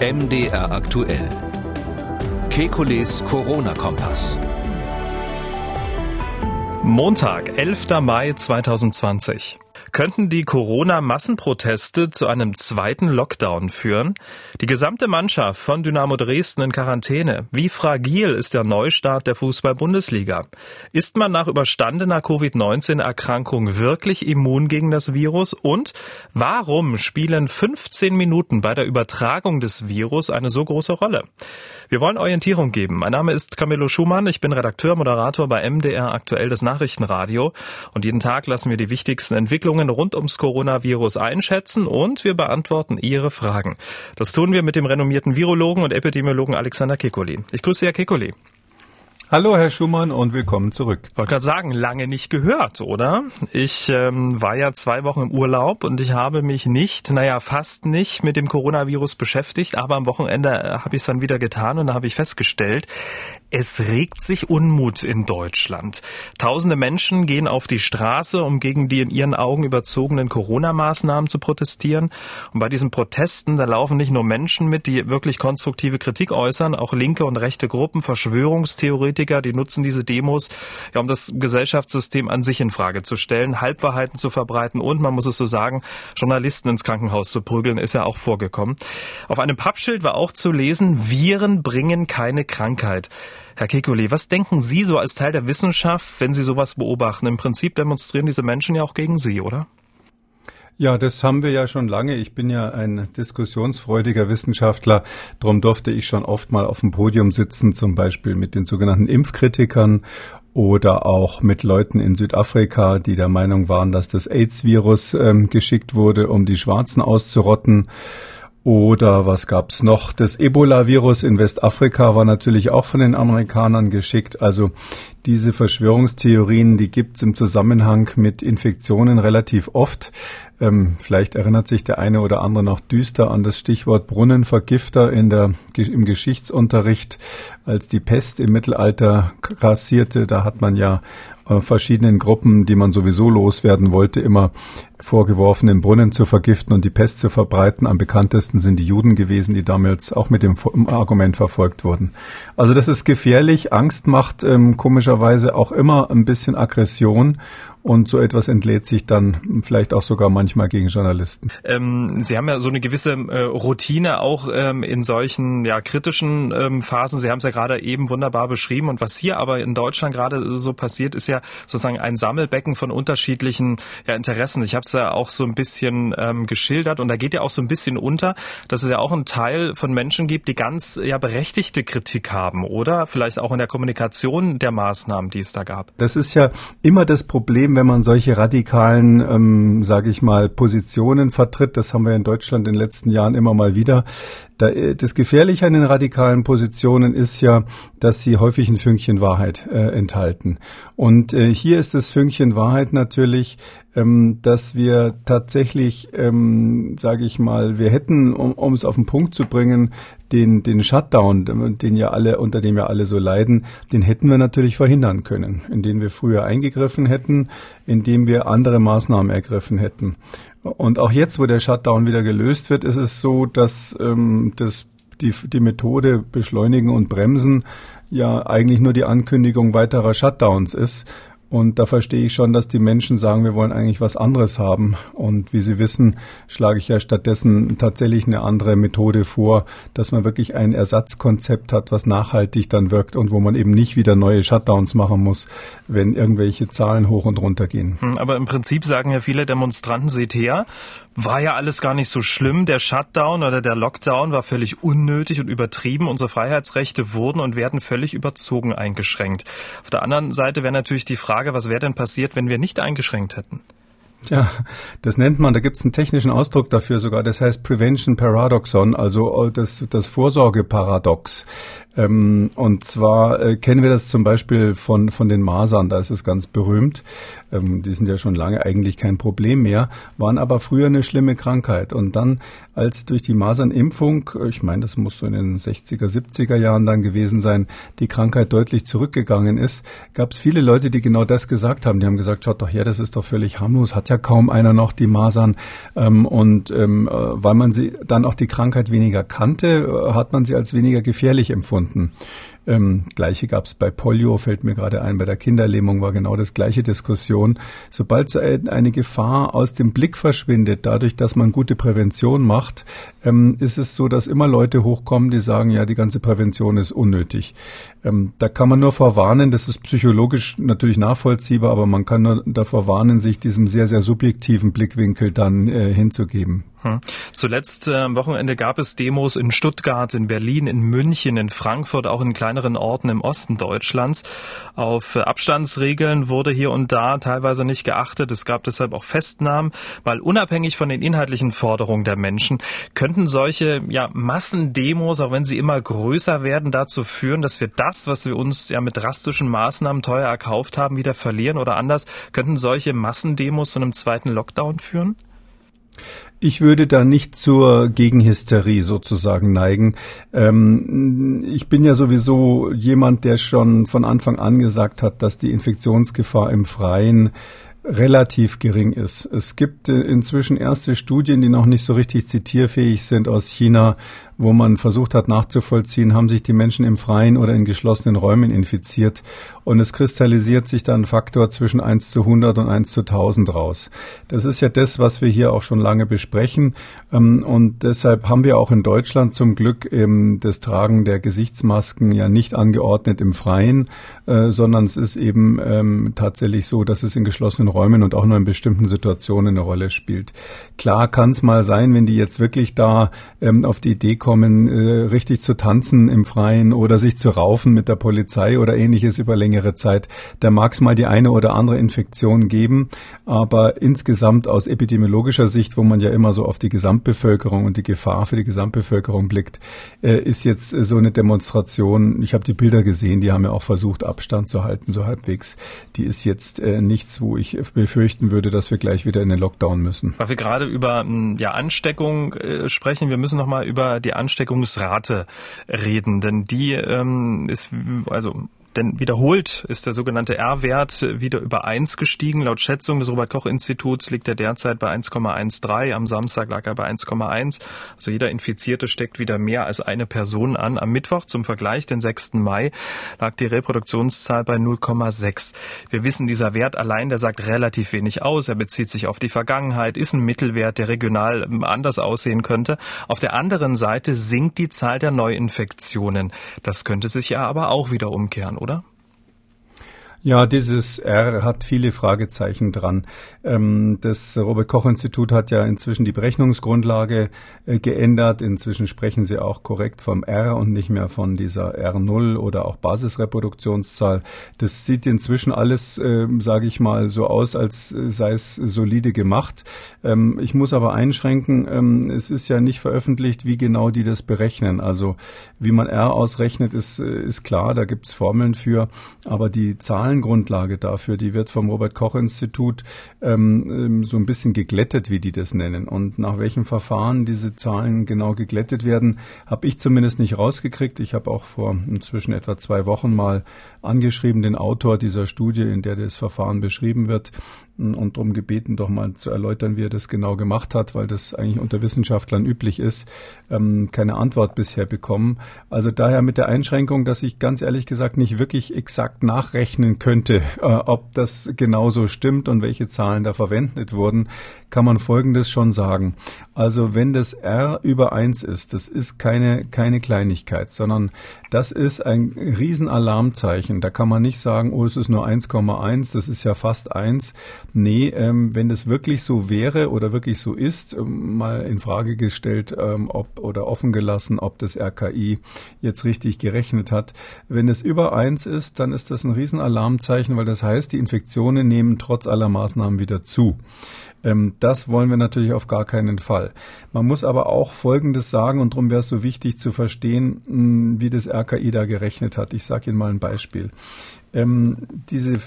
MDR aktuell. Kekules Corona-Kompass. Montag, 11. Mai 2020. Könnten die Corona-Massenproteste zu einem zweiten Lockdown führen? Die gesamte Mannschaft von Dynamo Dresden in Quarantäne. Wie fragil ist der Neustart der Fußball-Bundesliga? Ist man nach überstandener Covid-19-Erkrankung wirklich immun gegen das Virus? Und warum spielen 15 Minuten bei der Übertragung des Virus eine so große Rolle? Wir wollen Orientierung geben. Mein Name ist Camillo Schumann. Ich bin Redakteur, Moderator bei MDR aktuell das Nachrichtenradio. Und jeden Tag lassen wir die wichtigsten Entwicklungen Entwicklungen rund ums Coronavirus einschätzen und wir beantworten Ihre Fragen. Das tun wir mit dem renommierten Virologen und Epidemiologen Alexander Kekoli. Ich grüße Herr Kekoli. Hallo Herr Schumann und willkommen zurück. Ich wollte gerade sagen, lange nicht gehört, oder? Ich ähm, war ja zwei Wochen im Urlaub und ich habe mich nicht, naja, fast nicht mit dem Coronavirus beschäftigt, aber am Wochenende äh, habe ich es dann wieder getan und da habe ich festgestellt, es regt sich Unmut in Deutschland. Tausende Menschen gehen auf die Straße, um gegen die in ihren Augen überzogenen Corona-Maßnahmen zu protestieren. Und bei diesen Protesten, da laufen nicht nur Menschen mit, die wirklich konstruktive Kritik äußern, auch linke und rechte Gruppen, Verschwörungstheoretiker, die nutzen diese Demos, ja, um das Gesellschaftssystem an sich in Frage zu stellen, Halbwahrheiten zu verbreiten und, man muss es so sagen, Journalisten ins Krankenhaus zu prügeln, ist ja auch vorgekommen. Auf einem Pappschild war auch zu lesen, Viren bringen keine Krankheit. Herr Kekulé, was denken Sie so als Teil der Wissenschaft, wenn Sie sowas beobachten? Im Prinzip demonstrieren diese Menschen ja auch gegen Sie, oder? Ja, das haben wir ja schon lange. Ich bin ja ein diskussionsfreudiger Wissenschaftler. Darum durfte ich schon oft mal auf dem Podium sitzen, zum Beispiel mit den sogenannten Impfkritikern oder auch mit Leuten in Südafrika, die der Meinung waren, dass das AIDS-Virus ähm, geschickt wurde, um die Schwarzen auszurotten. Oder was gab's noch? Das Ebola-Virus in Westafrika war natürlich auch von den Amerikanern geschickt. Also diese Verschwörungstheorien, die gibt's im Zusammenhang mit Infektionen relativ oft. Ähm, vielleicht erinnert sich der eine oder andere noch düster an das Stichwort Brunnenvergifter in der, im Geschichtsunterricht, als die Pest im Mittelalter grassierte. Da hat man ja äh, verschiedenen Gruppen, die man sowieso loswerden wollte, immer vorgeworfen, den Brunnen zu vergiften und die Pest zu verbreiten. Am bekanntesten sind die Juden gewesen, die damals auch mit dem Argument verfolgt wurden. Also das ist gefährlich. Angst macht ähm, komischerweise auch immer ein bisschen Aggression und so etwas entlädt sich dann vielleicht auch sogar manchmal gegen Journalisten. Ähm, Sie haben ja so eine gewisse äh, Routine auch ähm, in solchen ja, kritischen ähm, Phasen. Sie haben es ja gerade eben wunderbar beschrieben. Und was hier aber in Deutschland gerade so passiert, ist ja sozusagen ein Sammelbecken von unterschiedlichen ja, Interessen. Ich habe ja auch so ein bisschen ähm, geschildert und da geht ja auch so ein bisschen unter, dass es ja auch einen Teil von Menschen gibt, die ganz ja berechtigte Kritik haben oder vielleicht auch in der Kommunikation der Maßnahmen, die es da gab. Das ist ja immer das Problem, wenn man solche radikalen, ähm, sage ich mal, Positionen vertritt. Das haben wir in Deutschland in den letzten Jahren immer mal wieder. Da, äh, das Gefährliche an den radikalen Positionen ist ja, dass sie häufig ein Fünkchen Wahrheit äh, enthalten. Und äh, hier ist das Fünkchen Wahrheit natürlich, ähm, dass wir tatsächlich, ähm, sage ich mal, wir hätten, um, es auf den Punkt zu bringen, den, den Shutdown, den ja alle, unter dem ja alle so leiden, den hätten wir natürlich verhindern können, indem wir früher eingegriffen hätten, indem wir andere Maßnahmen ergriffen hätten. Und auch jetzt, wo der Shutdown wieder gelöst wird, ist es so, dass ähm, das, die, die Methode beschleunigen und bremsen ja eigentlich nur die Ankündigung weiterer Shutdowns ist. Und da verstehe ich schon, dass die Menschen sagen, wir wollen eigentlich was anderes haben. Und wie Sie wissen, schlage ich ja stattdessen tatsächlich eine andere Methode vor, dass man wirklich ein Ersatzkonzept hat, was nachhaltig dann wirkt und wo man eben nicht wieder neue Shutdowns machen muss, wenn irgendwelche Zahlen hoch und runter gehen. Hm, aber im Prinzip sagen ja viele Demonstranten, seht her, war ja alles gar nicht so schlimm. Der Shutdown oder der Lockdown war völlig unnötig und übertrieben. Unsere Freiheitsrechte wurden und werden völlig überzogen eingeschränkt. Auf der anderen Seite wäre natürlich die Frage, was wäre denn passiert, wenn wir nicht eingeschränkt hätten? Ja, das nennt man, da gibt es einen technischen Ausdruck dafür sogar, das heißt Prevention Paradoxon, also äh, das, das Vorsorgeparadox. Ähm, und zwar äh, kennen wir das zum Beispiel von, von den Masern, da ist es ganz berühmt. Ähm, die sind ja schon lange eigentlich kein Problem mehr, waren aber früher eine schlimme Krankheit. Und dann, als durch die Masernimpfung, ich meine, das muss so in den 60er, 70er Jahren dann gewesen sein, die Krankheit deutlich zurückgegangen ist, gab es viele Leute, die genau das gesagt haben. Die haben gesagt, schaut doch her, das ist doch völlig harmlos, hat ja kaum einer noch die Masern. Ähm, und ähm, äh, weil man sie dann auch die Krankheit weniger kannte, äh, hat man sie als weniger gefährlich empfunden. Ähm, gleiche gab es bei Polio, fällt mir gerade ein, bei der Kinderlähmung war genau das gleiche Diskussion. Sobald so eine Gefahr aus dem Blick verschwindet, dadurch, dass man gute Prävention macht, ähm, ist es so, dass immer Leute hochkommen, die sagen, ja, die ganze Prävention ist unnötig. Ähm, da kann man nur vorwarnen, das ist psychologisch natürlich nachvollziehbar, aber man kann nur davor warnen, sich diesem sehr, sehr subjektiven Blickwinkel dann äh, hinzugeben. Hm. Zuletzt äh, am Wochenende gab es Demos in Stuttgart, in Berlin, in München, in Frankfurt, auch in kleineren Orten im Osten Deutschlands. Auf äh, Abstandsregeln wurde hier und da teilweise nicht geachtet. Es gab deshalb auch Festnahmen, weil unabhängig von den inhaltlichen Forderungen der Menschen könnten solche ja, Massendemos, auch wenn sie immer größer werden, dazu führen, dass wir das, was wir uns ja mit drastischen Maßnahmen teuer erkauft haben, wieder verlieren oder anders, könnten solche Massendemos zu einem zweiten Lockdown führen? Ich würde da nicht zur Gegenhysterie sozusagen neigen. Ähm, ich bin ja sowieso jemand, der schon von Anfang an gesagt hat, dass die Infektionsgefahr im Freien relativ gering ist. Es gibt äh, inzwischen erste Studien, die noch nicht so richtig zitierfähig sind aus China, wo man versucht hat nachzuvollziehen, haben sich die Menschen im Freien oder in geschlossenen Räumen infiziert. Und es kristallisiert sich dann ein Faktor zwischen 1 zu 100 und 1 zu 1000 raus. Das ist ja das, was wir hier auch schon lange besprechen. Ähm, und deshalb haben wir auch in Deutschland zum Glück das Tragen der Gesichtsmasken ja nicht angeordnet im Freien, äh, sondern es ist eben ähm, tatsächlich so, dass es in geschlossenen Räumen und auch nur in bestimmten Situationen eine Rolle spielt. Klar kann es mal sein, wenn die jetzt wirklich da ähm, auf die Idee kommen, kommen, äh, richtig zu tanzen im Freien oder sich zu raufen mit der Polizei oder ähnliches über längere Zeit. Da mag es mal die eine oder andere Infektion geben, aber insgesamt aus epidemiologischer Sicht, wo man ja immer so auf die Gesamtbevölkerung und die Gefahr für die Gesamtbevölkerung blickt, äh, ist jetzt äh, so eine Demonstration, ich habe die Bilder gesehen, die haben ja auch versucht, Abstand zu halten, so halbwegs. Die ist jetzt nichts, wo ich befürchten würde, dass wir gleich wieder in den Lockdown müssen. Weil wir gerade über hm, ja, Ansteckung äh, sprechen, wir müssen noch mal über die Ansteckungsrate reden, denn die ähm, ist also denn wiederholt ist der sogenannte R-Wert wieder über 1 gestiegen. Laut Schätzung des Robert-Koch-Instituts liegt er derzeit bei 1,13. Am Samstag lag er bei 1,1. Also jeder Infizierte steckt wieder mehr als eine Person an. Am Mittwoch zum Vergleich, den 6. Mai, lag die Reproduktionszahl bei 0,6. Wir wissen, dieser Wert allein, der sagt relativ wenig aus. Er bezieht sich auf die Vergangenheit, ist ein Mittelwert, der regional ähm, anders aussehen könnte. Auf der anderen Seite sinkt die Zahl der Neuinfektionen. Das könnte sich ja aber auch wieder umkehren, oder? Ja, dieses R hat viele Fragezeichen dran. Ähm, das Robert Koch Institut hat ja inzwischen die Berechnungsgrundlage äh, geändert. Inzwischen sprechen sie auch korrekt vom R und nicht mehr von dieser R0 oder auch Basisreproduktionszahl. Das sieht inzwischen alles, äh, sage ich mal, so aus, als sei es solide gemacht. Ähm, ich muss aber einschränken, ähm, es ist ja nicht veröffentlicht, wie genau die das berechnen. Also wie man R ausrechnet, ist, äh, ist klar, da gibt's Formeln für, aber die Zahlen Zahlengrundlage dafür, die wird vom Robert Koch Institut ähm, ähm, so ein bisschen geglättet, wie die das nennen. Und nach welchem Verfahren diese Zahlen genau geglättet werden, habe ich zumindest nicht rausgekriegt. Ich habe auch vor inzwischen etwa zwei Wochen mal angeschrieben, den Autor dieser Studie, in der das Verfahren beschrieben wird, und darum gebeten, doch mal zu erläutern, wie er das genau gemacht hat, weil das eigentlich unter Wissenschaftlern üblich ist, ähm, keine Antwort bisher bekommen. Also daher mit der Einschränkung, dass ich ganz ehrlich gesagt nicht wirklich exakt nachrechnen könnte, äh, ob das genauso stimmt und welche Zahlen da verwendet wurden, kann man Folgendes schon sagen. Also wenn das R über eins ist, das ist keine, keine Kleinigkeit, sondern das ist ein Riesenalarmzeichen. Da kann man nicht sagen, oh, es ist nur 1,1, das ist ja fast eins. Nee, ähm, wenn es wirklich so wäre oder wirklich so ist, ähm, mal in Frage gestellt, ähm, ob oder offen gelassen, ob das RKI jetzt richtig gerechnet hat. Wenn es über eins ist, dann ist das ein Riesenalarmzeichen, weil das heißt, die Infektionen nehmen trotz aller Maßnahmen wieder zu. Ähm, das wollen wir natürlich auf gar keinen Fall. Man muss aber auch Folgendes sagen und darum wäre es so wichtig zu verstehen, mh, wie das RKI da gerechnet hat. Ich sage Ihnen mal ein Beispiel. Ähm, diese,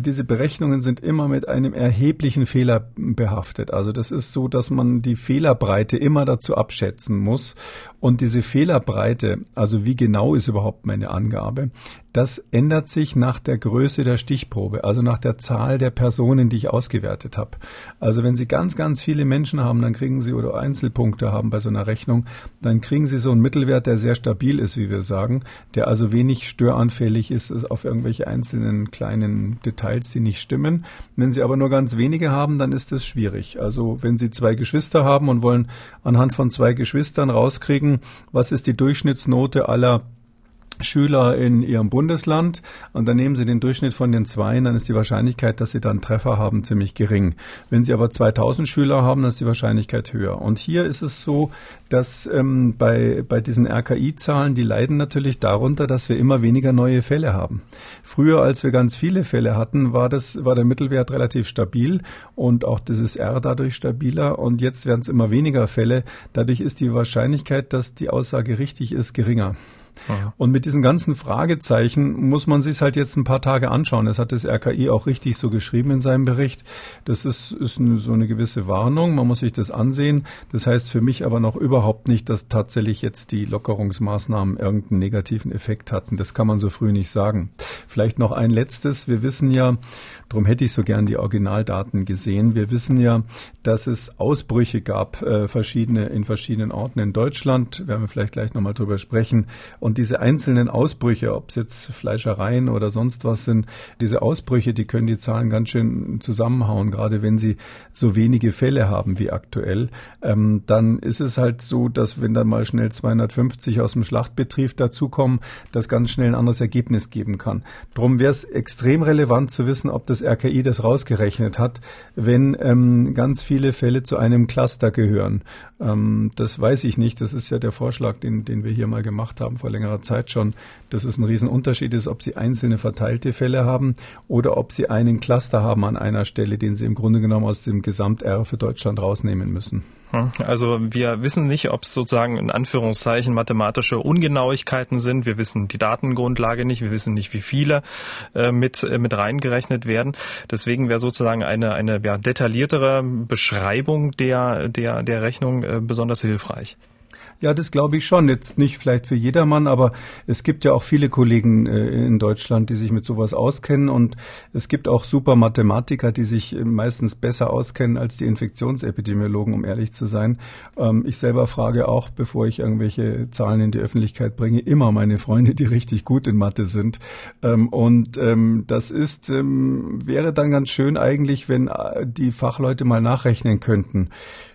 diese Berechnungen sind immer mit einem erheblichen Fehler behaftet. Also das ist so, dass man die Fehlerbreite immer dazu abschätzen muss. Und diese Fehlerbreite, also wie genau ist überhaupt meine Angabe, das ändert sich nach der Größe der Stichprobe, also nach der Zahl der Personen, die ich ausgewertet habe. Also wenn Sie ganz, ganz viele Menschen haben, dann kriegen Sie oder Einzelpunkte haben bei so einer Rechnung, dann kriegen Sie so einen Mittelwert, der sehr stabil ist, wie wir sagen, der also wenig störanfällig ist auf irgendwelche einzelnen kleinen Details, die nicht stimmen. Wenn Sie aber nur ganz wenige haben, dann ist das schwierig. Also wenn Sie zwei Geschwister haben und wollen anhand von zwei Geschwistern rauskriegen, was ist die Durchschnittsnote aller Schüler in ihrem Bundesland und dann nehmen Sie den Durchschnitt von den Zweien, dann ist die Wahrscheinlichkeit, dass Sie dann Treffer haben, ziemlich gering. Wenn Sie aber 2000 Schüler haben, dann ist die Wahrscheinlichkeit höher. Und hier ist es so, dass ähm, bei, bei diesen RKI-Zahlen, die leiden natürlich darunter, dass wir immer weniger neue Fälle haben. Früher, als wir ganz viele Fälle hatten, war das, war der Mittelwert relativ stabil und auch dieses R dadurch stabiler und jetzt werden es immer weniger Fälle. Dadurch ist die Wahrscheinlichkeit, dass die Aussage richtig ist, geringer. Und mit diesen ganzen Fragezeichen muss man sich halt jetzt ein paar Tage anschauen. Das hat das RKI auch richtig so geschrieben in seinem Bericht. Das ist, ist eine, so eine gewisse Warnung. Man muss sich das ansehen. Das heißt für mich aber noch überhaupt nicht, dass tatsächlich jetzt die Lockerungsmaßnahmen irgendeinen negativen Effekt hatten. Das kann man so früh nicht sagen. Vielleicht noch ein letztes. Wir wissen ja, darum hätte ich so gern die Originaldaten gesehen. Wir wissen ja, dass es Ausbrüche gab, äh, verschiedene, in verschiedenen Orten in Deutschland. Werden wir vielleicht gleich nochmal drüber sprechen. Und diese einzelnen Ausbrüche, ob es jetzt Fleischereien oder sonst was sind, diese Ausbrüche, die können die Zahlen ganz schön zusammenhauen, gerade wenn sie so wenige Fälle haben wie aktuell. Ähm, dann ist es halt so, dass wenn dann mal schnell 250 aus dem Schlachtbetrieb dazukommen, das ganz schnell ein anderes Ergebnis geben kann. Drum wäre es extrem relevant zu wissen, ob das RKI das rausgerechnet hat, wenn ähm, ganz viele Fälle zu einem Cluster gehören. Ähm, das weiß ich nicht. Das ist ja der Vorschlag, den, den wir hier mal gemacht haben vor längerer Zeit schon, dass es ein Riesenunterschied ist, ob Sie einzelne verteilte Fälle haben oder ob Sie einen Cluster haben an einer Stelle, den Sie im Grunde genommen aus dem Gesamt-R für Deutschland rausnehmen müssen. Hm, also wir wissen nicht, ob es sozusagen in Anführungszeichen mathematische Ungenauigkeiten sind. Wir wissen die Datengrundlage nicht. Wir wissen nicht, wie viele äh, mit, äh, mit reingerechnet werden. Deswegen wäre sozusagen eine, eine ja, detailliertere Beschreibung der, der, der Rechnung äh, besonders hilfreich. Ja, das glaube ich schon. Jetzt nicht vielleicht für jedermann, aber es gibt ja auch viele Kollegen äh, in Deutschland, die sich mit sowas auskennen und es gibt auch super Mathematiker, die sich meistens besser auskennen als die Infektionsepidemiologen, um ehrlich zu sein. Ähm, ich selber frage auch, bevor ich irgendwelche Zahlen in die Öffentlichkeit bringe, immer meine Freunde, die richtig gut in Mathe sind. Ähm, und ähm, das ist, wäre dann ganz schön eigentlich, wenn äh, die Fachleute mal nachrechnen könnten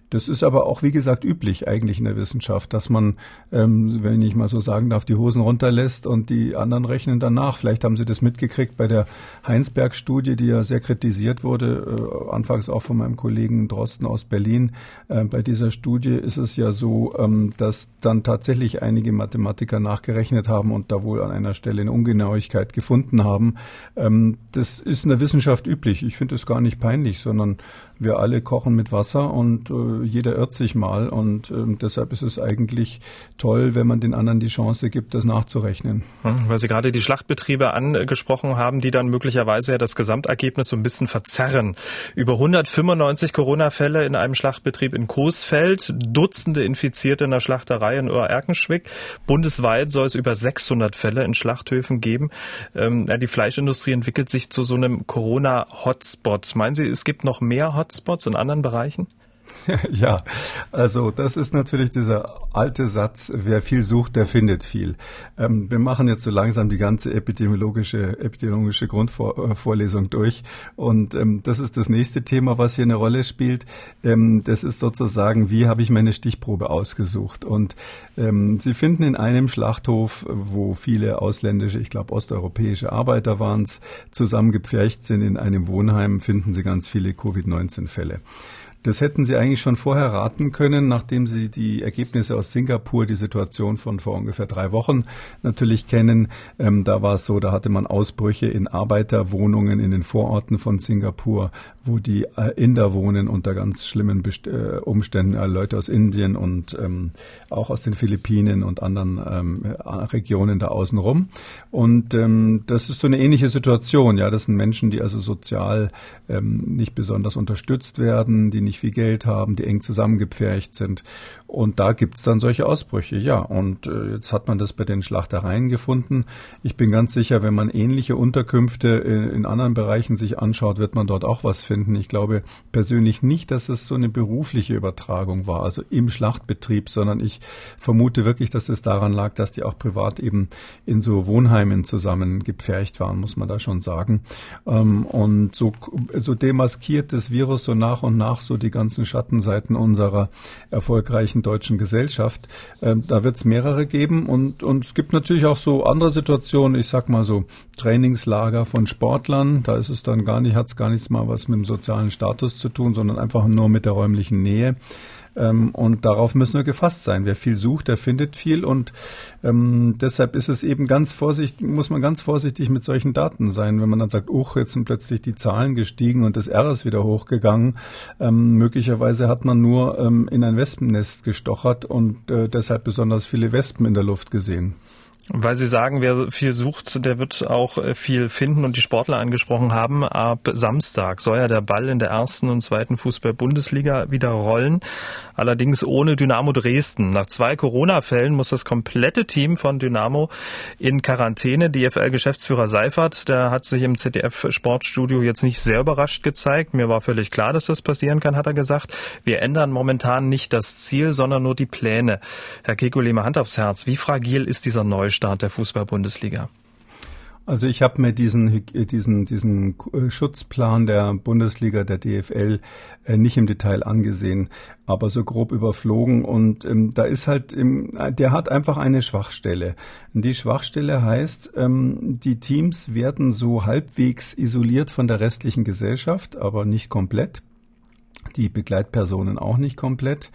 das ist aber auch, wie gesagt, üblich eigentlich in der Wissenschaft, dass man, ähm, wenn ich mal so sagen darf, die Hosen runterlässt und die anderen rechnen danach. Vielleicht haben Sie das mitgekriegt bei der Heinsberg-Studie, die ja sehr kritisiert wurde, äh, anfangs auch von meinem Kollegen Drosten aus Berlin. Äh, bei dieser Studie ist es ja so, ähm, dass dann tatsächlich einige Mathematiker nachgerechnet haben und da wohl an einer Stelle eine Ungenauigkeit gefunden haben. Ähm, das ist in der Wissenschaft üblich. Ich finde es gar nicht peinlich, sondern wir alle kochen mit Wasser und äh, jeder irrt sich mal und äh, deshalb ist es eigentlich toll, wenn man den anderen die Chance gibt, das nachzurechnen. Hm, weil Sie gerade die Schlachtbetriebe angesprochen haben, die dann möglicherweise ja das Gesamtergebnis so ein bisschen verzerren. Über 195 Corona-Fälle in einem Schlachtbetrieb in Coesfeld, Dutzende Infizierte in der Schlachterei in Oer-Erkenschwick. Bundesweit soll es über 600 Fälle in Schlachthöfen geben. Ähm, die Fleischindustrie entwickelt sich zu so einem Corona-Hotspot. Meinen Sie, es gibt noch mehr? Hotspots in anderen Bereichen? Ja, also das ist natürlich dieser alte Satz, wer viel sucht, der findet viel. Ähm, wir machen jetzt so langsam die ganze epidemiologische, epidemiologische Grundvorlesung durch und ähm, das ist das nächste Thema, was hier eine Rolle spielt. Ähm, das ist sozusagen, wie habe ich meine Stichprobe ausgesucht? Und ähm, Sie finden in einem Schlachthof, wo viele ausländische, ich glaube osteuropäische Arbeiter waren es, zusammengepfercht sind in einem Wohnheim, finden Sie ganz viele Covid-19-Fälle. Das hätten Sie eigentlich schon vorher raten können, nachdem Sie die Ergebnisse aus Singapur, die Situation von vor ungefähr drei Wochen natürlich kennen. Ähm, da war es so, da hatte man Ausbrüche in Arbeiterwohnungen in den Vororten von Singapur, wo die äh, Inder wohnen unter ganz schlimmen Best äh, Umständen, äh, Leute aus Indien und ähm, auch aus den Philippinen und anderen ähm, Regionen da außenrum. Und ähm, das ist so eine ähnliche Situation. Ja, das sind Menschen, die also sozial ähm, nicht besonders unterstützt werden, die nicht unendlich viel Geld haben, die eng zusammengepfercht sind. Und da gibt's dann solche Ausbrüche, ja. Und äh, jetzt hat man das bei den Schlachtereien gefunden. Ich bin ganz sicher, wenn man ähnliche Unterkünfte in, in anderen Bereichen sich anschaut, wird man dort auch was finden. Ich glaube persönlich nicht, dass es so eine berufliche Übertragung war, also im Schlachtbetrieb, sondern ich vermute wirklich, dass es daran lag, dass die auch privat eben in so Wohnheimen zusammen gepfercht waren, muss man da schon sagen. Ähm, und so, so demaskiert das Virus so nach und nach so die ganzen Schattenseiten unserer erfolgreichen deutschen Gesellschaft. Ähm, da wird es mehrere geben und, und es gibt natürlich auch so andere Situationen, ich sag mal so Trainingslager von Sportlern, da ist es dann gar nicht, hat es gar nichts mal was mit dem sozialen Status zu tun, sondern einfach nur mit der räumlichen Nähe. Ähm, und darauf müssen wir gefasst sein. Wer viel sucht, der findet viel. Und ähm, deshalb ist es eben ganz vorsichtig, muss man ganz vorsichtig mit solchen Daten sein. Wenn man dann sagt, uch, jetzt sind plötzlich die Zahlen gestiegen und das R ist wieder hochgegangen. Ähm, möglicherweise hat man nur ähm, in ein Wespennest gestochert und äh, deshalb besonders viele Wespen in der Luft gesehen. Weil Sie sagen, wer viel sucht, der wird auch äh, viel finden und die Sportler angesprochen haben. Ab Samstag soll ja der Ball in der ersten und zweiten Fußball-Bundesliga wieder rollen. Allerdings ohne Dynamo Dresden. Nach zwei Corona-Fällen muss das komplette Team von Dynamo in Quarantäne. DFL-Geschäftsführer Seifert, der hat sich im ZDF-Sportstudio jetzt nicht sehr überrascht gezeigt. Mir war völlig klar, dass das passieren kann, hat er gesagt. Wir ändern momentan nicht das Ziel, sondern nur die Pläne. Herr Kekulema, Hand aufs Herz. Wie fragil ist dieser Neustart? Start der Fußball-Bundesliga? Also ich habe mir diesen, diesen, diesen Schutzplan der Bundesliga, der DFL, äh, nicht im Detail angesehen, aber so grob überflogen. Und ähm, da ist halt, im, der hat einfach eine Schwachstelle. Die Schwachstelle heißt, ähm, die Teams werden so halbwegs isoliert von der restlichen Gesellschaft, aber nicht komplett die Begleitpersonen auch nicht komplett.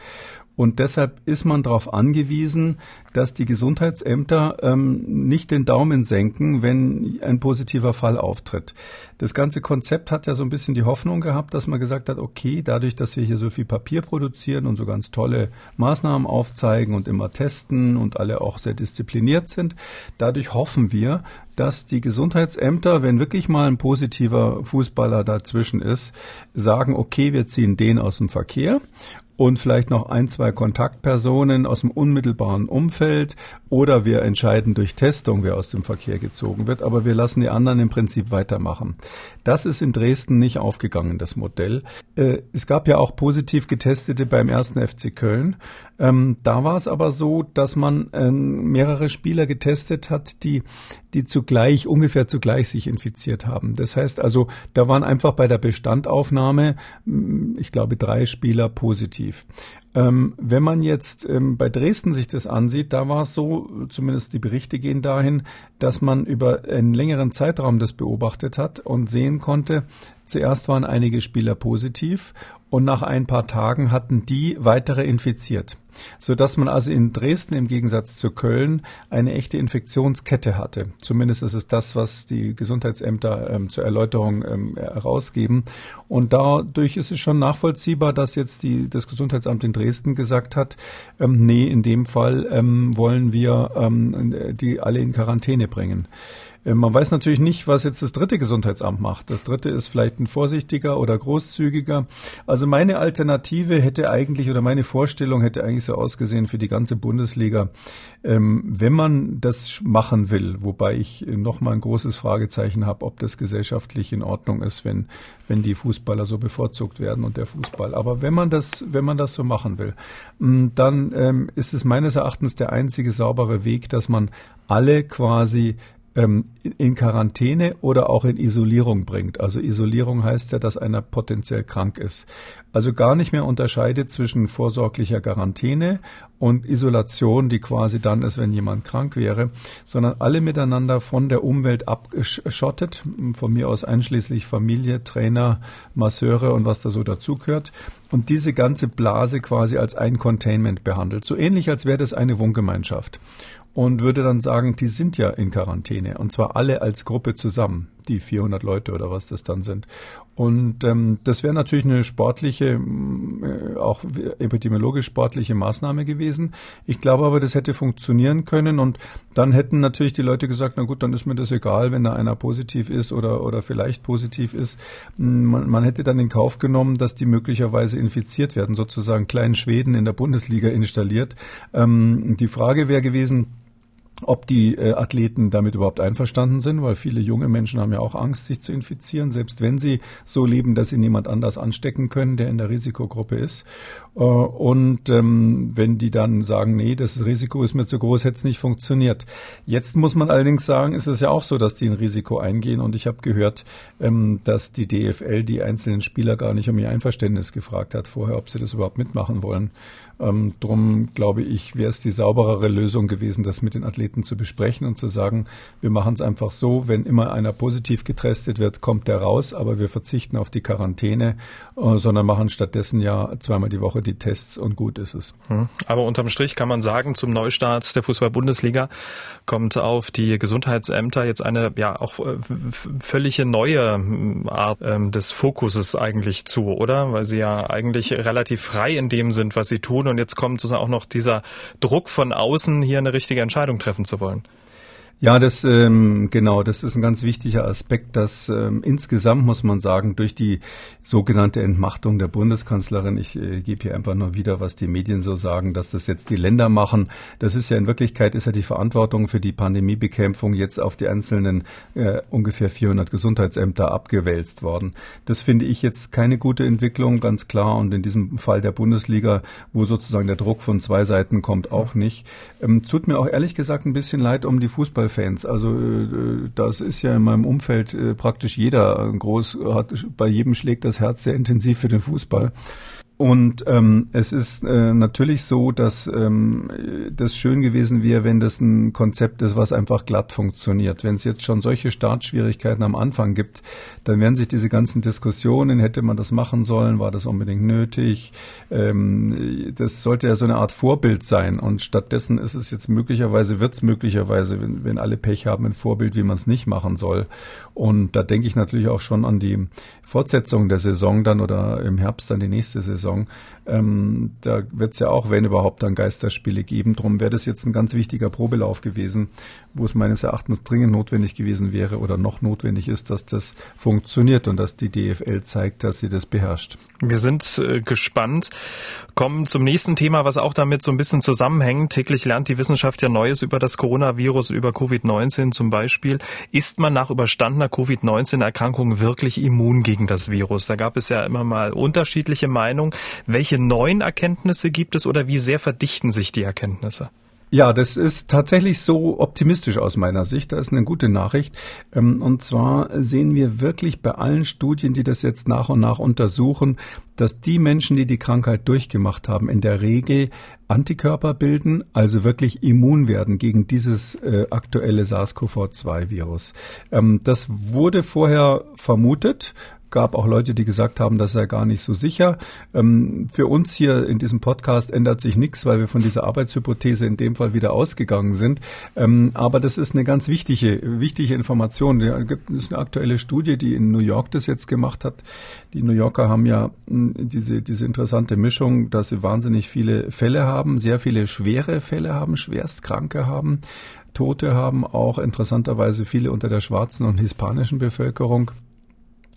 Und deshalb ist man darauf angewiesen, dass die Gesundheitsämter ähm, nicht den Daumen senken, wenn ein positiver Fall auftritt. Das ganze Konzept hat ja so ein bisschen die Hoffnung gehabt, dass man gesagt hat, okay, dadurch, dass wir hier so viel Papier produzieren und so ganz tolle Maßnahmen aufzeigen und immer testen und alle auch sehr diszipliniert sind, dadurch hoffen wir, dass die Gesundheitsämter, wenn wirklich mal ein positiver Fußballer dazwischen ist, sagen, okay, wir ziehen den aus dem Verkehr und vielleicht noch ein, zwei Kontaktpersonen aus dem unmittelbaren Umfeld oder wir entscheiden durch Testung, wer aus dem Verkehr gezogen wird, aber wir lassen die anderen im Prinzip weitermachen. Das ist in Dresden nicht aufgegangen, das Modell. Äh, es gab ja auch positiv Getestete beim ersten FC Köln. Ähm, da war es aber so, dass man ähm, mehrere Spieler getestet hat, die, die zugleich, ungefähr zugleich sich infiziert haben. Das heißt also, da waren einfach bei der Bestandaufnahme, ich glaube, drei Spieler positiv. Ähm, wenn man jetzt ähm, bei Dresden sich das ansieht, da war es so, zumindest die Berichte gehen dahin, dass man über einen längeren Zeitraum das beobachtet hat und sehen konnte, zuerst waren einige Spieler positiv und nach ein paar Tagen hatten die weitere infiziert so dass man also in Dresden im Gegensatz zu Köln eine echte Infektionskette hatte. Zumindest ist es das, was die Gesundheitsämter ähm, zur Erläuterung ähm, herausgeben. Und dadurch ist es schon nachvollziehbar, dass jetzt die, das Gesundheitsamt in Dresden gesagt hat, ähm, nee, in dem Fall ähm, wollen wir ähm, die alle in Quarantäne bringen. Äh, man weiß natürlich nicht, was jetzt das dritte Gesundheitsamt macht. Das dritte ist vielleicht ein vorsichtiger oder großzügiger. Also meine Alternative hätte eigentlich oder meine Vorstellung hätte eigentlich so ausgesehen für die ganze Bundesliga, ähm, wenn man das machen will, wobei ich nochmal ein großes Fragezeichen habe, ob das gesellschaftlich in Ordnung ist, wenn, wenn die Fußballer so bevorzugt werden und der Fußball. Aber wenn man das, wenn man das so machen will, mm, dann ähm, ist es meines Erachtens der einzige saubere Weg, dass man alle quasi ähm, in Quarantäne oder auch in Isolierung bringt. Also Isolierung heißt ja, dass einer potenziell krank ist. Also gar nicht mehr unterscheidet zwischen vorsorglicher Quarantäne und Isolation, die quasi dann ist, wenn jemand krank wäre, sondern alle miteinander von der Umwelt abgeschottet, von mir aus einschließlich Familie, Trainer, Masseure und was da so dazugehört und diese ganze Blase quasi als ein Containment behandelt. So ähnlich, als wäre das eine Wohngemeinschaft und würde dann sagen, die sind ja in Quarantäne und zwar alle als Gruppe zusammen. Die 400 Leute oder was das dann sind. Und ähm, das wäre natürlich eine sportliche, äh, auch epidemiologisch sportliche Maßnahme gewesen. Ich glaube aber, das hätte funktionieren können und dann hätten natürlich die Leute gesagt, na gut, dann ist mir das egal, wenn da einer positiv ist oder, oder vielleicht positiv ist. Man, man hätte dann in Kauf genommen, dass die möglicherweise infiziert werden, sozusagen kleinen Schweden in der Bundesliga installiert. Ähm, die Frage wäre gewesen, ob die äh, Athleten damit überhaupt einverstanden sind, weil viele junge Menschen haben ja auch Angst, sich zu infizieren, selbst wenn sie so leben, dass sie niemand anders anstecken können, der in der Risikogruppe ist. Äh, und ähm, wenn die dann sagen, nee, das Risiko ist mir zu groß, hätte es nicht funktioniert. Jetzt muss man allerdings sagen, ist es ja auch so, dass die ein Risiko eingehen. Und ich habe gehört, ähm, dass die DFL die einzelnen Spieler gar nicht um ihr Einverständnis gefragt hat vorher, ob sie das überhaupt mitmachen wollen. Ähm, drum glaube ich, wäre es die sauberere Lösung gewesen, das mit den Athleten zu besprechen und zu sagen, wir machen es einfach so, wenn immer einer positiv getestet wird, kommt der raus, aber wir verzichten auf die Quarantäne, äh, sondern machen stattdessen ja zweimal die Woche die Tests und gut ist es. Hm. Aber unterm Strich kann man sagen, zum Neustart der Fußball-Bundesliga kommt auf die Gesundheitsämter jetzt eine ja auch äh, völlige neue hm, Art ähm, des Fokuses eigentlich zu, oder? Weil sie ja eigentlich relativ frei in dem sind, was sie tun und jetzt kommt sozusagen auch noch dieser Druck von außen, hier eine richtige Entscheidung treffen zu wollen. Ja, das ähm, genau, das ist ein ganz wichtiger Aspekt, dass ähm, insgesamt muss man sagen, durch die sogenannte Entmachtung der Bundeskanzlerin, ich äh, gebe hier einfach nur wieder, was die Medien so sagen, dass das jetzt die Länder machen. Das ist ja in Wirklichkeit ist ja die Verantwortung für die Pandemiebekämpfung jetzt auf die einzelnen äh, ungefähr 400 Gesundheitsämter abgewälzt worden. Das finde ich jetzt keine gute Entwicklung, ganz klar. Und in diesem Fall der Bundesliga, wo sozusagen der Druck von zwei Seiten kommt, auch nicht. Ähm, tut mir auch ehrlich gesagt ein bisschen leid um die Fußball Fans. Also äh, das ist ja in meinem Umfeld äh, praktisch jeder groß, hat, bei jedem schlägt das Herz sehr intensiv für den Fußball. Und ähm, es ist äh, natürlich so, dass ähm, das schön gewesen wäre, wenn das ein Konzept ist, was einfach glatt funktioniert. Wenn es jetzt schon solche Startschwierigkeiten am Anfang gibt, dann werden sich diese ganzen Diskussionen, hätte man das machen sollen, war das unbedingt nötig? Ähm, das sollte ja so eine Art Vorbild sein. Und stattdessen ist es jetzt möglicherweise, wird es möglicherweise, wenn, wenn alle Pech haben, ein Vorbild, wie man es nicht machen soll. Und da denke ich natürlich auch schon an die Fortsetzung der Saison dann oder im Herbst dann die nächste Saison. Saison. Ähm, da wird es ja auch, wenn überhaupt, dann Geisterspiele geben. Darum wäre das jetzt ein ganz wichtiger Probelauf gewesen, wo es meines Erachtens dringend notwendig gewesen wäre oder noch notwendig ist, dass das funktioniert und dass die DFL zeigt, dass sie das beherrscht. Wir sind äh, gespannt. Kommen zum nächsten Thema, was auch damit so ein bisschen zusammenhängt. Täglich lernt die Wissenschaft ja Neues über das Coronavirus, über Covid-19 zum Beispiel. Ist man nach überstandener Covid-19-Erkrankung wirklich immun gegen das Virus? Da gab es ja immer mal unterschiedliche Meinungen. Welche neuen Erkenntnisse gibt es oder wie sehr verdichten sich die Erkenntnisse? Ja, das ist tatsächlich so optimistisch aus meiner Sicht. Das ist eine gute Nachricht. Ähm, und zwar sehen wir wirklich bei allen Studien, die das jetzt nach und nach untersuchen, dass die Menschen, die die Krankheit durchgemacht haben, in der Regel Antikörper bilden, also wirklich immun werden gegen dieses äh, aktuelle SARS-CoV-2-Virus. Ähm, das wurde vorher vermutet gab auch Leute, die gesagt haben, das sei gar nicht so sicher. Ähm, für uns hier in diesem Podcast ändert sich nichts, weil wir von dieser Arbeitshypothese in dem Fall wieder ausgegangen sind. Ähm, aber das ist eine ganz wichtige, wichtige Information. Es gibt eine aktuelle Studie, die in New York das jetzt gemacht hat. Die New Yorker haben ja hm, diese, diese interessante Mischung, dass sie wahnsinnig viele Fälle haben, sehr viele schwere Fälle haben, Schwerstkranke haben. Tote haben auch interessanterweise viele unter der schwarzen und hispanischen Bevölkerung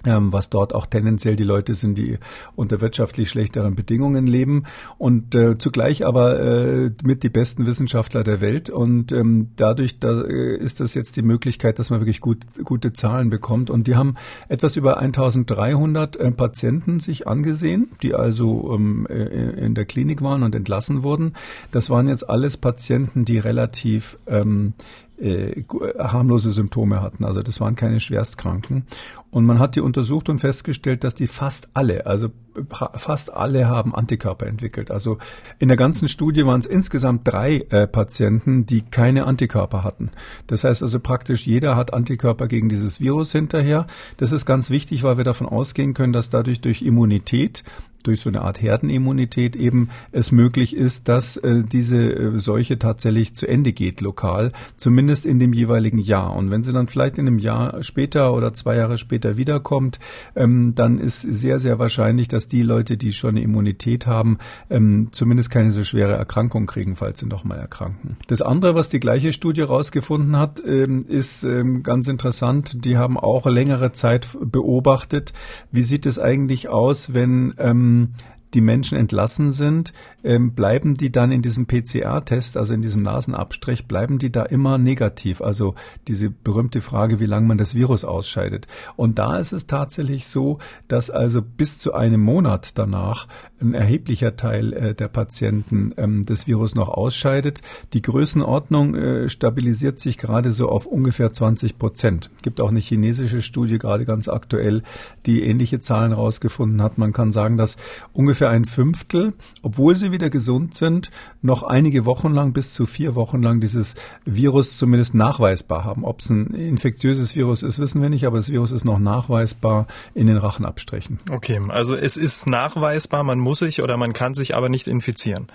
was dort auch tendenziell die Leute sind, die unter wirtschaftlich schlechteren Bedingungen leben und äh, zugleich aber äh, mit die besten Wissenschaftler der Welt und ähm, dadurch da, äh, ist das jetzt die Möglichkeit, dass man wirklich gut, gute Zahlen bekommt und die haben etwas über 1300 äh, Patienten sich angesehen, die also ähm, äh, in der Klinik waren und entlassen wurden. Das waren jetzt alles Patienten, die relativ ähm, äh, harmlose Symptome hatten. Also das waren keine Schwerstkranken. Und man hat die untersucht und festgestellt, dass die fast alle, also fast alle haben Antikörper entwickelt. Also in der ganzen Studie waren es insgesamt drei äh, Patienten, die keine Antikörper hatten. Das heißt also praktisch jeder hat Antikörper gegen dieses Virus hinterher. Das ist ganz wichtig, weil wir davon ausgehen können, dass dadurch durch Immunität durch so eine Art Herdenimmunität eben es möglich ist, dass äh, diese äh, Seuche tatsächlich zu Ende geht lokal, zumindest in dem jeweiligen Jahr. Und wenn sie dann vielleicht in einem Jahr später oder zwei Jahre später wiederkommt, ähm, dann ist sehr, sehr wahrscheinlich, dass die Leute, die schon eine Immunität haben, ähm, zumindest keine so schwere Erkrankung kriegen, falls sie nochmal erkranken. Das andere, was die gleiche Studie herausgefunden hat, ähm, ist ähm, ganz interessant. Die haben auch längere Zeit beobachtet, wie sieht es eigentlich aus, wenn ähm, ähm, die Menschen entlassen sind, ähm, bleiben die dann in diesem PCR-Test, also in diesem Nasenabstrich, bleiben die da immer negativ? Also diese berühmte Frage, wie lange man das Virus ausscheidet. Und da ist es tatsächlich so, dass also bis zu einem Monat danach ein erheblicher Teil äh, der Patienten ähm, das Virus noch ausscheidet. Die Größenordnung äh, stabilisiert sich gerade so auf ungefähr 20 Prozent. Es gibt auch eine chinesische Studie, gerade ganz aktuell, die ähnliche Zahlen rausgefunden hat. Man kann sagen, dass ungefähr ein Fünftel, obwohl sie wieder gesund sind, noch einige Wochen lang, bis zu vier Wochen lang dieses Virus zumindest nachweisbar haben. Ob es ein infektiöses Virus ist, wissen wir nicht, aber das Virus ist noch nachweisbar in den Rachenabstrichen. Okay, also es ist nachweisbar, man muss sich oder man kann sich aber nicht infizieren.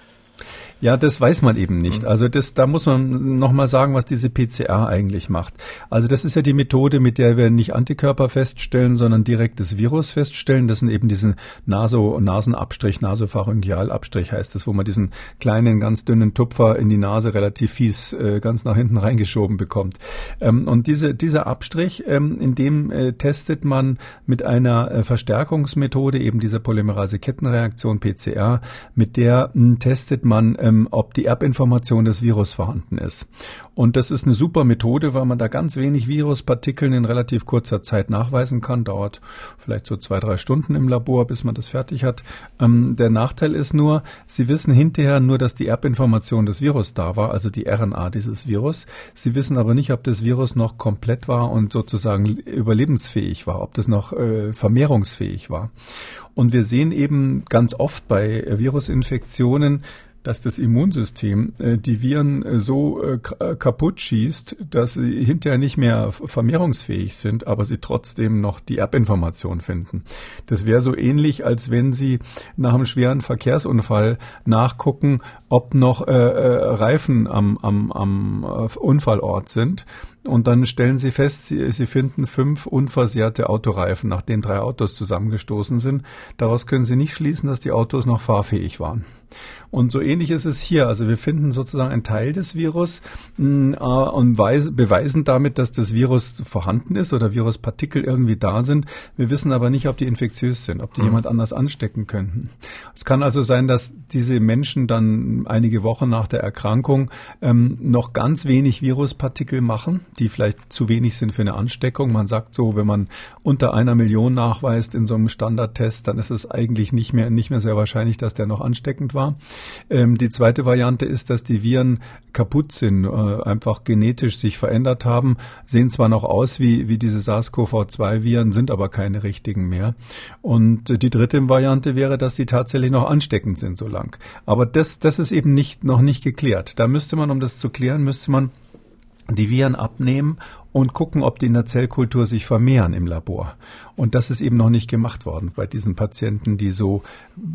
Ja, das weiß man eben nicht. Mhm. Also das, da muss man nochmal sagen, was diese PCR eigentlich macht. Also das ist ja die Methode, mit der wir nicht Antikörper feststellen, sondern direkt das Virus feststellen. Das sind eben diesen Naso, Nasenabstrich, Nasopharyngealabstrich heißt das, wo man diesen kleinen, ganz dünnen Tupfer in die Nase relativ fies äh, ganz nach hinten reingeschoben bekommt. Ähm, und diese, dieser Abstrich, ähm, in dem äh, testet man mit einer äh, Verstärkungsmethode, eben dieser Polymerase-Kettenreaktion PCR, mit der mh, testet man äh, ähm, ob die Erbinformation des Virus vorhanden ist. Und das ist eine super Methode, weil man da ganz wenig Viruspartikeln in relativ kurzer Zeit nachweisen kann. Dauert vielleicht so zwei, drei Stunden im Labor, bis man das fertig hat. Ähm, der Nachteil ist nur, Sie wissen hinterher nur, dass die Erbinformation des Virus da war, also die RNA dieses Virus. Sie wissen aber nicht, ob das Virus noch komplett war und sozusagen überlebensfähig war, ob das noch äh, vermehrungsfähig war. Und wir sehen eben ganz oft bei Virusinfektionen, dass das Immunsystem äh, die Viren äh, so äh, äh, kaputt schießt, dass sie hinterher nicht mehr vermehrungsfähig sind, aber sie trotzdem noch die Erbinformation finden. Das wäre so ähnlich, als wenn Sie nach einem schweren Verkehrsunfall nachgucken, ob noch äh, äh, Reifen am, am, am Unfallort sind und dann stellen sie fest, sie, sie finden fünf unversehrte Autoreifen, nachdem drei Autos zusammengestoßen sind. Daraus können sie nicht schließen, dass die Autos noch fahrfähig waren. Und so ähnlich ist es hier. Also wir finden sozusagen einen Teil des Virus mh, äh, und weise, beweisen damit, dass das Virus vorhanden ist oder Viruspartikel irgendwie da sind. Wir wissen aber nicht, ob die infektiös sind, ob die mhm. jemand anders anstecken könnten. Es kann also sein, dass diese Menschen dann einige Wochen nach der Erkrankung ähm, noch ganz wenig Viruspartikel machen, die vielleicht zu wenig sind für eine Ansteckung. Man sagt so, wenn man unter einer Million nachweist in so einem Standardtest, dann ist es eigentlich nicht mehr, nicht mehr sehr wahrscheinlich, dass der noch ansteckend war. Ähm, die zweite Variante ist, dass die Viren kaputt sind, äh, einfach genetisch sich verändert haben, sehen zwar noch aus wie, wie diese SARS-CoV-2-Viren, sind aber keine richtigen mehr. Und die dritte Variante wäre, dass sie tatsächlich noch ansteckend sind so lang. Aber das, das ist eben nicht, noch nicht geklärt. Da müsste man, um das zu klären, müsste man die Viren abnehmen und gucken, ob die in der Zellkultur sich vermehren im Labor. Und das ist eben noch nicht gemacht worden bei diesen Patienten, die so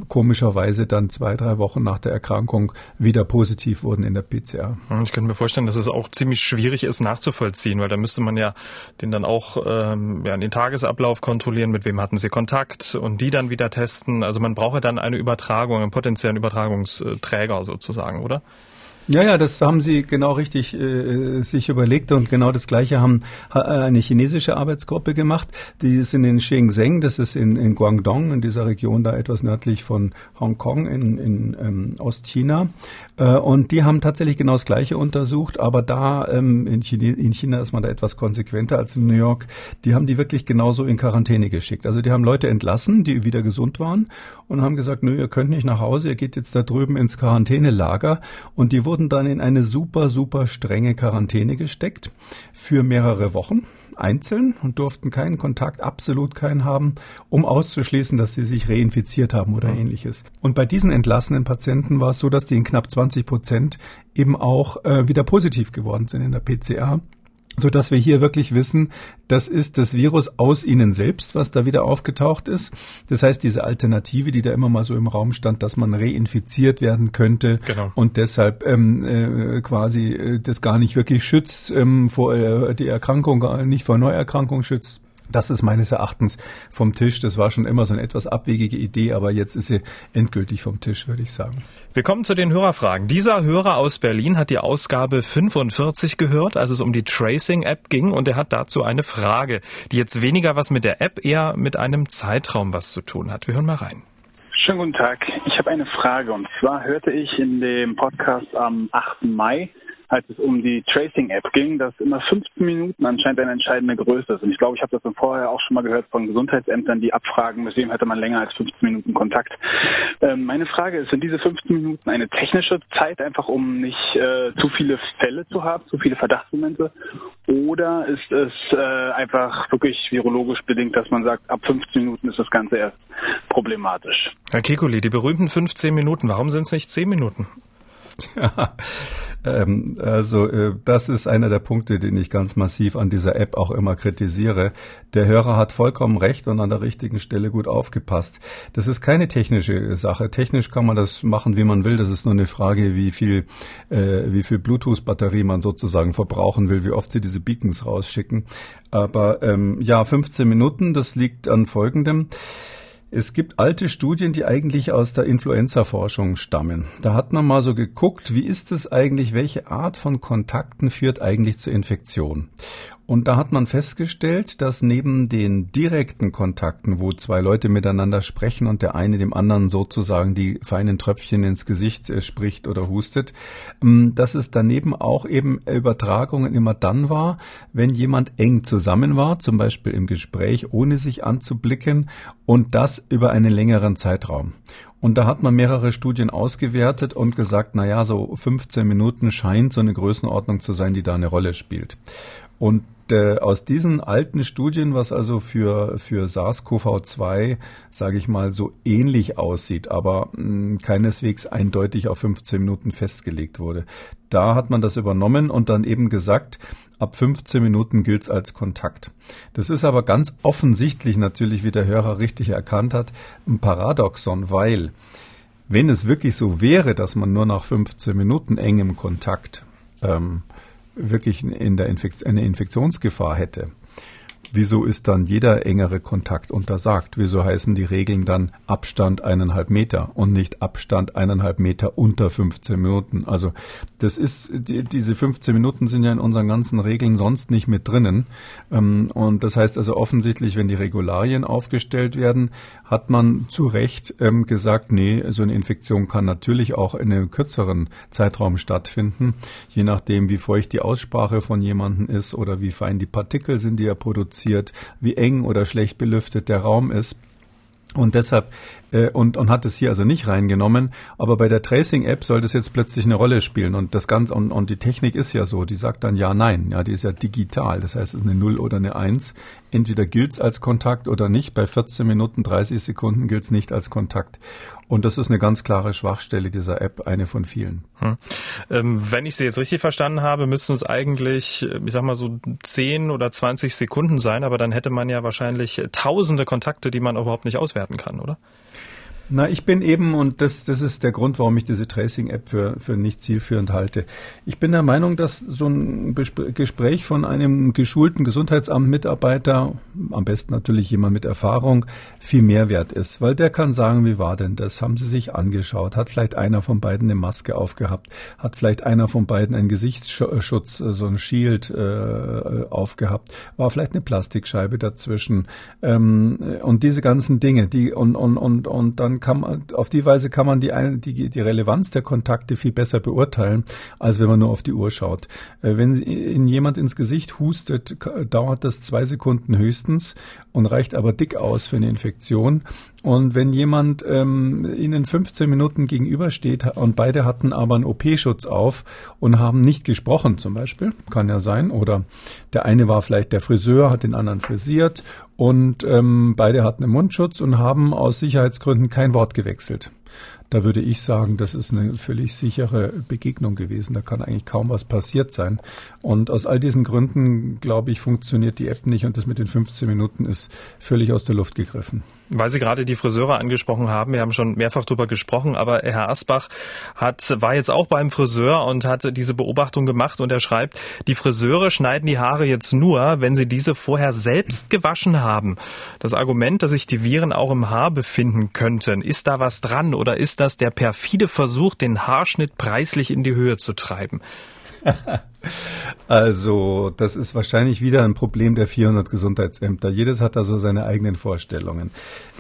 komischerweise dann zwei, drei Wochen nach der Erkrankung wieder positiv wurden in der PCR. Ich könnte mir vorstellen, dass es auch ziemlich schwierig ist nachzuvollziehen, weil da müsste man ja den dann auch ähm, ja, den Tagesablauf kontrollieren, mit wem hatten sie Kontakt und die dann wieder testen. Also man brauche dann eine Übertragung, einen potenziellen Übertragungsträger sozusagen, oder? Ja, ja, das haben Sie genau richtig äh, sich überlegt und genau das Gleiche haben äh, eine chinesische Arbeitsgruppe gemacht. Die ist in Shenzhen, das ist in, in Guangdong, in dieser Region da etwas nördlich von Hongkong in, in ähm, Ostchina. Äh, und die haben tatsächlich genau das Gleiche untersucht, aber da ähm, in, China, in China ist man da etwas konsequenter als in New York. Die haben die wirklich genauso in Quarantäne geschickt. Also die haben Leute entlassen, die wieder gesund waren und haben gesagt, nö, ihr könnt nicht nach Hause, ihr geht jetzt da drüben ins Quarantänelager und die wurden wurden dann in eine super, super strenge Quarantäne gesteckt für mehrere Wochen einzeln und durften keinen Kontakt, absolut keinen haben, um auszuschließen, dass sie sich reinfiziert haben oder mhm. ähnliches. Und bei diesen entlassenen Patienten war es so, dass die in knapp 20 Prozent eben auch äh, wieder positiv geworden sind in der PCR so dass wir hier wirklich wissen, das ist das Virus aus ihnen selbst, was da wieder aufgetaucht ist. Das heißt, diese Alternative, die da immer mal so im Raum stand, dass man reinfiziert werden könnte genau. und deshalb ähm, äh, quasi äh, das gar nicht wirklich schützt ähm, vor äh, die Erkrankung, nicht vor Neuerkrankung schützt, das ist meines Erachtens vom Tisch. Das war schon immer so eine etwas abwegige Idee, aber jetzt ist sie endgültig vom Tisch, würde ich sagen. Wir kommen zu den Hörerfragen. Dieser Hörer aus Berlin hat die Ausgabe 45 gehört, als es um die Tracing-App ging, und er hat dazu eine Frage, die jetzt weniger was mit der App, eher mit einem Zeitraum was zu tun hat. Wir hören mal rein. Schönen guten Tag. Ich habe eine Frage und zwar hörte ich in dem Podcast am 8. Mai als es um die Tracing-App ging, dass immer 15 Minuten anscheinend eine entscheidende Größe ist. Und ich glaube, ich habe das vorher auch schon mal gehört von Gesundheitsämtern, die abfragen, mit wem hätte man länger als 15 Minuten Kontakt. Ähm, meine Frage ist, sind diese 15 Minuten eine technische Zeit, einfach um nicht äh, zu viele Fälle zu haben, zu viele Verdachtsmomente? Oder ist es äh, einfach wirklich virologisch bedingt, dass man sagt, ab 15 Minuten ist das Ganze erst problematisch? Herr Kekuli, die berühmten 15 Minuten, warum sind es nicht 10 Minuten? Ja, ähm, also äh, das ist einer der Punkte, den ich ganz massiv an dieser App auch immer kritisiere. Der Hörer hat vollkommen recht und an der richtigen Stelle gut aufgepasst. Das ist keine technische Sache. Technisch kann man das machen, wie man will. Das ist nur eine Frage, wie viel, äh, wie viel Bluetooth-Batterie man sozusagen verbrauchen will, wie oft sie diese Beacons rausschicken. Aber ähm, ja, 15 Minuten, das liegt an folgendem. Es gibt alte Studien, die eigentlich aus der Influenza-Forschung stammen. Da hat man mal so geguckt, wie ist es eigentlich, welche Art von Kontakten führt eigentlich zur Infektion? Und da hat man festgestellt, dass neben den direkten Kontakten, wo zwei Leute miteinander sprechen und der eine dem anderen sozusagen die feinen Tröpfchen ins Gesicht äh, spricht oder hustet, ähm, dass es daneben auch eben Übertragungen immer dann war, wenn jemand eng zusammen war, zum Beispiel im Gespräch, ohne sich anzublicken und das über einen längeren Zeitraum. Und da hat man mehrere Studien ausgewertet und gesagt, na ja, so 15 Minuten scheint so eine Größenordnung zu sein, die da eine Rolle spielt. Und äh, aus diesen alten Studien, was also für, für SARS-CoV-2, sage ich mal, so ähnlich aussieht, aber mh, hm, keineswegs eindeutig auf 15 Minuten festgelegt wurde, da hat man das übernommen und dann eben gesagt, ab 15 Minuten gilt's als Kontakt. Das ist aber ganz offensichtlich natürlich, wie der Hörer richtig erkannt hat, ein Paradoxon, weil wenn es wirklich so wäre, dass man nur nach 15 Minuten engem Kontakt ähm, wirklich in der Infekt eine Infektionsgefahr hätte, Wieso ist dann jeder engere Kontakt untersagt? Wieso heißen die Regeln dann Abstand eineinhalb Meter und nicht Abstand eineinhalb Meter unter 15 Minuten? Also das ist, die, diese 15 Minuten sind ja in unseren ganzen Regeln sonst nicht mit drinnen. Ähm, und das heißt also offensichtlich, wenn die Regularien aufgestellt werden, hat man zu Recht ähm, gesagt, nee, so eine Infektion kann natürlich auch in einem kürzeren Zeitraum stattfinden, je nachdem, wie feucht die Aussprache von jemandem ist oder wie fein die Partikel sind, die er produziert reduziert, wie eng oder schlecht belüftet der Raum ist. Und deshalb äh, und, und hat es hier also nicht reingenommen. Aber bei der Tracing-App soll das jetzt plötzlich eine Rolle spielen. Und das Ganze, und, und die Technik ist ja so, die sagt dann ja, nein. Ja, die ist ja digital. Das heißt, es ist eine Null oder eine Eins. Entweder gilt's als Kontakt oder nicht. Bei 14 Minuten 30 Sekunden gilt's nicht als Kontakt. Und das ist eine ganz klare Schwachstelle dieser App, eine von vielen. Hm. Ähm, wenn ich Sie jetzt richtig verstanden habe, müssten es eigentlich, ich sag mal so 10 oder 20 Sekunden sein, aber dann hätte man ja wahrscheinlich tausende Kontakte, die man überhaupt nicht auswerten kann, oder? Na, ich bin eben, und das, das ist der Grund, warum ich diese Tracing-App für, für nicht zielführend halte. Ich bin der Meinung, dass so ein Gespräch von einem geschulten Gesundheitsamt-Mitarbeiter, am besten natürlich jemand mit Erfahrung, viel mehr wert ist. Weil der kann sagen, wie war denn das? Haben Sie sich angeschaut? Hat vielleicht einer von beiden eine Maske aufgehabt? Hat vielleicht einer von beiden einen Gesichtsschutz, äh, so ein Shield äh, aufgehabt? War vielleicht eine Plastikscheibe dazwischen? Ähm, und diese ganzen Dinge, die, und, und, und, und dann kann man, auf die Weise kann man die, die, die Relevanz der Kontakte viel besser beurteilen, als wenn man nur auf die Uhr schaut. Äh, wenn Ihnen jemand ins Gesicht hustet, dauert das zwei Sekunden höchstens und reicht aber dick aus für eine Infektion. Und wenn jemand ähm, Ihnen 15 Minuten gegenübersteht und beide hatten aber einen OP-Schutz auf und haben nicht gesprochen zum Beispiel, kann ja sein, oder der eine war vielleicht der Friseur, hat den anderen frisiert und ähm, beide hatten einen Mundschutz und haben aus Sicherheitsgründen kein Wort gewechselt. Da würde ich sagen, das ist eine völlig sichere Begegnung gewesen. Da kann eigentlich kaum was passiert sein. Und aus all diesen Gründen, glaube ich, funktioniert die App nicht und das mit den 15 Minuten ist völlig aus der Luft gegriffen. Weil Sie gerade die Friseure angesprochen haben, wir haben schon mehrfach darüber gesprochen, aber Herr Asbach hat, war jetzt auch beim Friseur und hat diese Beobachtung gemacht und er schreibt, die Friseure schneiden die Haare jetzt nur, wenn sie diese vorher selbst gewaschen haben. Das Argument, dass sich die Viren auch im Haar befinden könnten, ist da was dran oder ist das der perfide Versuch, den Haarschnitt preislich in die Höhe zu treiben? Also, das ist wahrscheinlich wieder ein Problem der 400 Gesundheitsämter. Jedes hat da so seine eigenen Vorstellungen.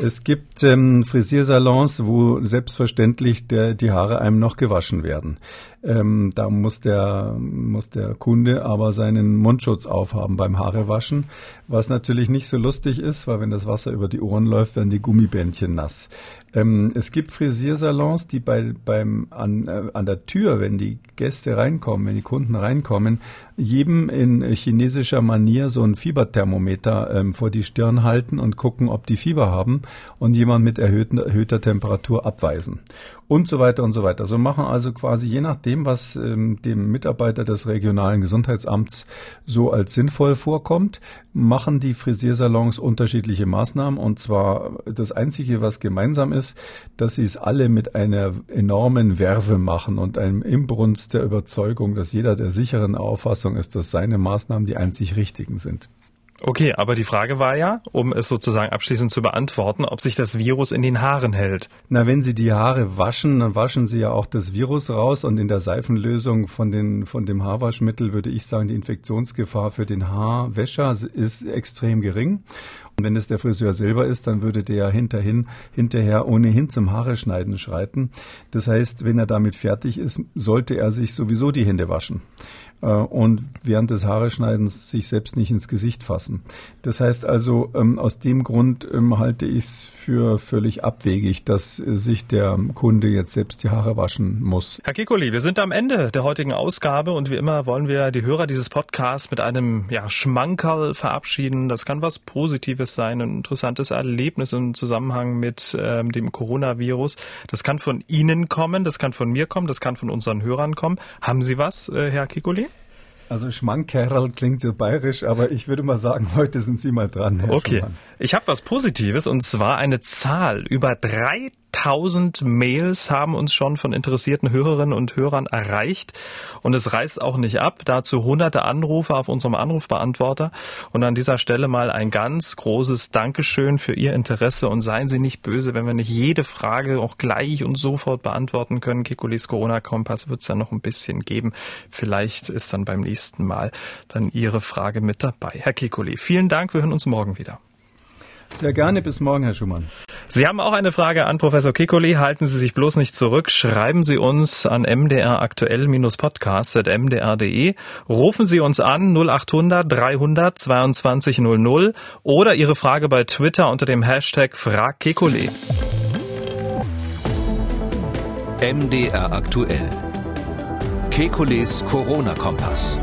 Es gibt ähm, Frisiersalons, wo selbstverständlich der, die Haare einem noch gewaschen werden. Ähm, da muss der, muss der Kunde aber seinen Mundschutz aufhaben beim Haarewaschen, was natürlich nicht so lustig ist, weil wenn das Wasser über die Ohren läuft, werden die Gummibändchen nass. Ähm, es gibt Frisiersalons, die bei, beim, an, äh, an der Tür, wenn die Gäste reinkommen, wenn die Kunden reinkommen, kommen, jedem in chinesischer Manier so ein Fieberthermometer ähm, vor die Stirn halten und gucken, ob die Fieber haben und jemand mit erhöhten, erhöhter Temperatur abweisen. Und so weiter und so weiter. So machen also quasi je nachdem, was ähm, dem Mitarbeiter des regionalen Gesundheitsamts so als sinnvoll vorkommt, machen die Frisiersalons unterschiedliche Maßnahmen. Und zwar das Einzige, was gemeinsam ist, dass sie es alle mit einer enormen Werbe machen und einem Imbrunst der Überzeugung, dass jeder der sicheren Auffassung ist, dass seine Maßnahmen die einzig richtigen sind. Okay, aber die Frage war ja, um es sozusagen abschließend zu beantworten, ob sich das Virus in den Haaren hält. Na, wenn Sie die Haare waschen, dann waschen Sie ja auch das Virus raus und in der Seifenlösung von, den, von dem Haarwaschmittel würde ich sagen, die Infektionsgefahr für den Haarwäscher ist extrem gering. Und wenn es der Friseur selber ist, dann würde der hinterhin, hinterher ohnehin zum Haare schneiden schreiten. Das heißt, wenn er damit fertig ist, sollte er sich sowieso die Hände waschen. Äh, und während des Haareschneidens sich selbst nicht ins Gesicht fassen. Das heißt also, ähm, aus dem Grund ähm, halte ich es für völlig abwegig, dass äh, sich der Kunde jetzt selbst die Haare waschen muss. Herr Kikoli, wir sind am Ende der heutigen Ausgabe und wie immer wollen wir die Hörer dieses Podcasts mit einem ja, Schmankerl verabschieden. Das kann was Positives sein, ein interessantes Erlebnis im Zusammenhang mit ähm, dem Coronavirus. Das kann von Ihnen kommen, das kann von mir kommen, das kann von unseren Hörern kommen. Haben Sie was, äh, Herr Kikoli? Also Schmankerl klingt so bayerisch, aber ich würde mal sagen, heute sind Sie mal dran. Herr okay, Schumann. ich habe was Positives und zwar eine Zahl über drei 1000 Mails haben uns schon von interessierten Hörerinnen und Hörern erreicht. Und es reißt auch nicht ab. Dazu hunderte Anrufe auf unserem Anrufbeantworter. Und an dieser Stelle mal ein ganz großes Dankeschön für Ihr Interesse. Und seien Sie nicht böse, wenn wir nicht jede Frage auch gleich und sofort beantworten können. Kikulis Corona-Kompass wird es ja noch ein bisschen geben. Vielleicht ist dann beim nächsten Mal dann Ihre Frage mit dabei. Herr Kikuli, vielen Dank. Wir hören uns morgen wieder. Sehr gerne. Bis morgen, Herr Schumann. Sie haben auch eine Frage an Professor Kikoli. Halten Sie sich bloß nicht zurück. Schreiben Sie uns an mdraktuell-podcast.mdr.de. Rufen Sie uns an 0800 300 22 00 oder Ihre Frage bei Twitter unter dem Hashtag FragKikoli. MDR aktuell. Kekules Corona-Kompass.